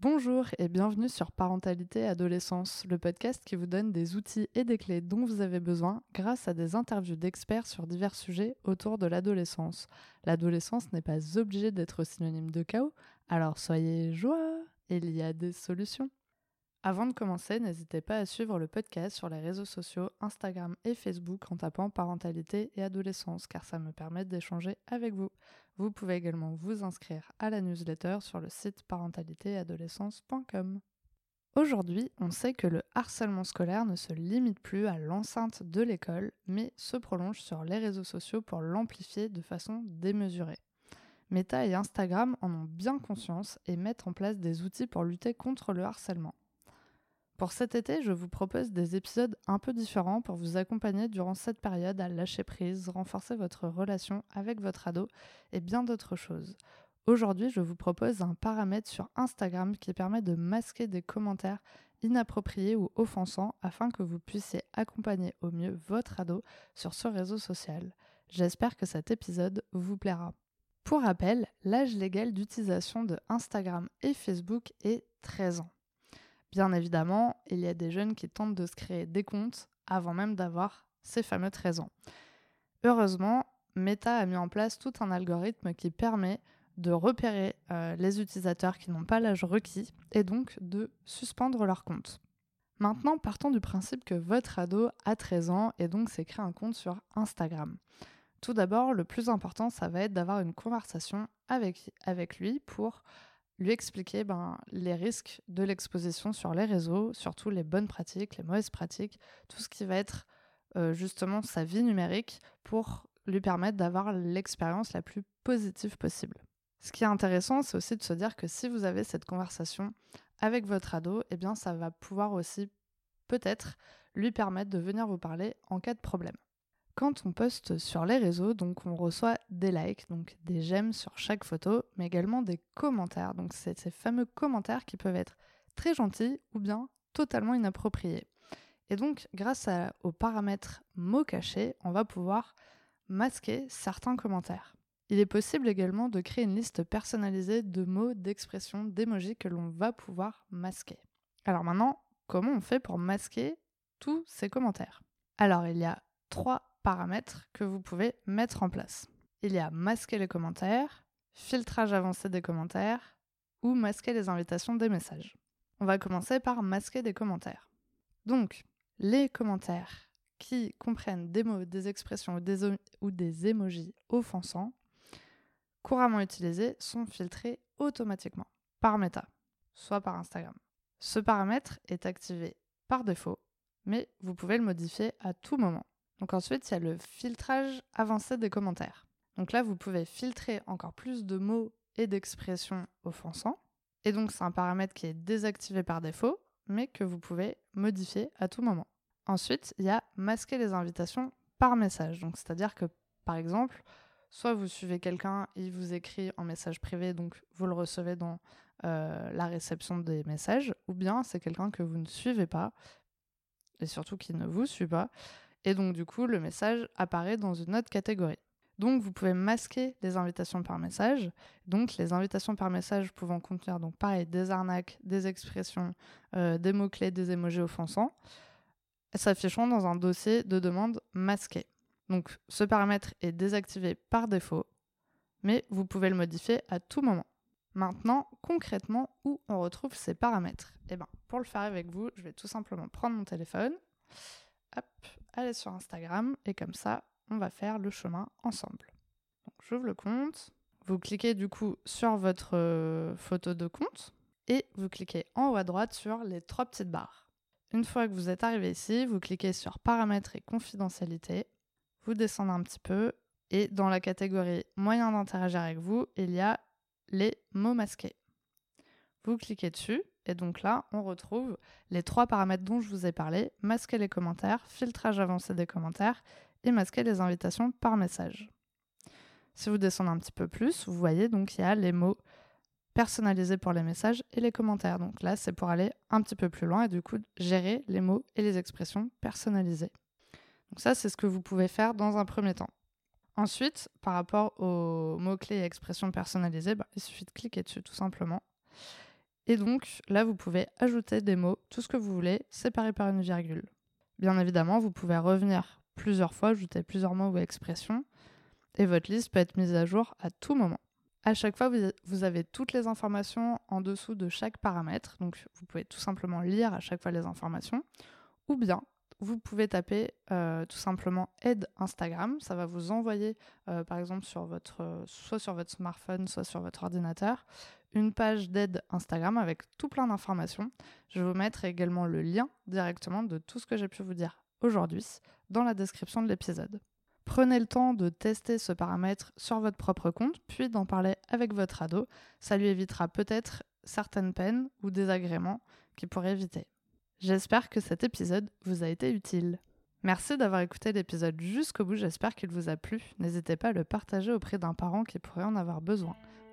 Bonjour et bienvenue sur Parentalité Adolescence, le podcast qui vous donne des outils et des clés dont vous avez besoin grâce à des interviews d'experts sur divers sujets autour de l'adolescence. L'adolescence n'est pas obligée d'être synonyme de chaos, alors soyez joie, il y a des solutions. Avant de commencer, n'hésitez pas à suivre le podcast sur les réseaux sociaux Instagram et Facebook en tapant parentalité et adolescence car ça me permet d'échanger avec vous. Vous pouvez également vous inscrire à la newsletter sur le site parentalitéadolescence.com. Aujourd'hui, on sait que le harcèlement scolaire ne se limite plus à l'enceinte de l'école, mais se prolonge sur les réseaux sociaux pour l'amplifier de façon démesurée. Meta et Instagram en ont bien conscience et mettent en place des outils pour lutter contre le harcèlement. Pour cet été, je vous propose des épisodes un peu différents pour vous accompagner durant cette période à lâcher prise, renforcer votre relation avec votre ado et bien d'autres choses. Aujourd'hui, je vous propose un paramètre sur Instagram qui permet de masquer des commentaires inappropriés ou offensants afin que vous puissiez accompagner au mieux votre ado sur ce réseau social. J'espère que cet épisode vous plaira. Pour rappel, l'âge légal d'utilisation de Instagram et Facebook est 13 ans. Bien évidemment, il y a des jeunes qui tentent de se créer des comptes avant même d'avoir ces fameux 13 ans. Heureusement, Meta a mis en place tout un algorithme qui permet de repérer euh, les utilisateurs qui n'ont pas l'âge requis et donc de suspendre leur compte. Maintenant, partons du principe que votre ado a 13 ans et donc s'est créé un compte sur Instagram. Tout d'abord, le plus important, ça va être d'avoir une conversation avec, avec lui pour lui expliquer ben, les risques de l'exposition sur les réseaux, surtout les bonnes pratiques, les mauvaises pratiques, tout ce qui va être euh, justement sa vie numérique pour lui permettre d'avoir l'expérience la plus positive possible. Ce qui est intéressant, c'est aussi de se dire que si vous avez cette conversation avec votre ado, eh bien ça va pouvoir aussi peut-être lui permettre de venir vous parler en cas de problème. Quand on poste sur les réseaux, donc on reçoit des likes, donc des j'aime sur chaque photo, mais également des commentaires. Donc c'est ces fameux commentaires qui peuvent être très gentils ou bien totalement inappropriés. Et donc grâce aux paramètres mots cachés, on va pouvoir masquer certains commentaires. Il est possible également de créer une liste personnalisée de mots, d'expressions, d'émojis que l'on va pouvoir masquer. Alors maintenant, comment on fait pour masquer tous ces commentaires? Alors il y a trois paramètres que vous pouvez mettre en place. Il y a masquer les commentaires, filtrage avancé des commentaires ou masquer les invitations des messages. On va commencer par masquer des commentaires. Donc, les commentaires qui comprennent des mots, des expressions ou des, emojis offensants, couramment utilisés, sont filtrés automatiquement par Meta, soit par Instagram. Ce paramètre est activé par défaut, mais vous pouvez le modifier à tout moment. Donc ensuite, il y a le filtrage avancé des commentaires. Donc là, vous pouvez filtrer encore plus de mots et d'expressions offensants. Et donc, c'est un paramètre qui est désactivé par défaut, mais que vous pouvez modifier à tout moment. Ensuite, il y a masquer les invitations par message. Donc, c'est-à-dire que, par exemple, soit vous suivez quelqu'un, il vous écrit en message privé, donc vous le recevez dans euh, la réception des messages, ou bien c'est quelqu'un que vous ne suivez pas, et surtout qui ne vous suit pas, et donc, du coup, le message apparaît dans une autre catégorie. Donc, vous pouvez masquer les invitations par message. Donc, les invitations par message pouvant contenir, donc pareil, des arnaques, des expressions, euh, des mots-clés, des émojis offensants, s'afficheront dans un dossier de demande masqué. Donc, ce paramètre est désactivé par défaut, mais vous pouvez le modifier à tout moment. Maintenant, concrètement, où on retrouve ces paramètres? Eh bien, pour le faire avec vous, je vais tout simplement prendre mon téléphone hop, allez sur Instagram et comme ça, on va faire le chemin ensemble. J'ouvre le compte, vous cliquez du coup sur votre euh, photo de compte et vous cliquez en haut à droite sur les trois petites barres. Une fois que vous êtes arrivé ici, vous cliquez sur paramètres et confidentialité, vous descendez un petit peu et dans la catégorie moyen d'interagir avec vous, il y a les mots masqués. Vous cliquez dessus et donc là, on retrouve les trois paramètres dont je vous ai parlé, masquer les commentaires, filtrage avancé des commentaires et masquer les invitations par message. Si vous descendez un petit peu plus, vous voyez donc il y a les mots personnalisés pour les messages et les commentaires. Donc là, c'est pour aller un petit peu plus loin et du coup gérer les mots et les expressions personnalisées. Donc ça, c'est ce que vous pouvez faire dans un premier temps. Ensuite, par rapport aux mots-clés et expressions personnalisées, bah, il suffit de cliquer dessus tout simplement. Et donc là, vous pouvez ajouter des mots, tout ce que vous voulez, séparés par une virgule. Bien évidemment, vous pouvez revenir plusieurs fois, ajouter plusieurs mots ou expressions, et votre liste peut être mise à jour à tout moment. À chaque fois, vous avez toutes les informations en dessous de chaque paramètre, donc vous pouvez tout simplement lire à chaque fois les informations, ou bien vous pouvez taper euh, tout simplement aide Instagram. Ça va vous envoyer, euh, par exemple, votre, soit sur votre smartphone, soit sur votre ordinateur, une page d'aide Instagram avec tout plein d'informations. Je vous mettre également le lien directement de tout ce que j'ai pu vous dire aujourd'hui dans la description de l'épisode. Prenez le temps de tester ce paramètre sur votre propre compte, puis d'en parler avec votre ado. Ça lui évitera peut-être certaines peines ou désagréments qu'il pourrait éviter. J'espère que cet épisode vous a été utile. Merci d'avoir écouté l'épisode jusqu'au bout, j'espère qu'il vous a plu. N'hésitez pas à le partager auprès d'un parent qui pourrait en avoir besoin.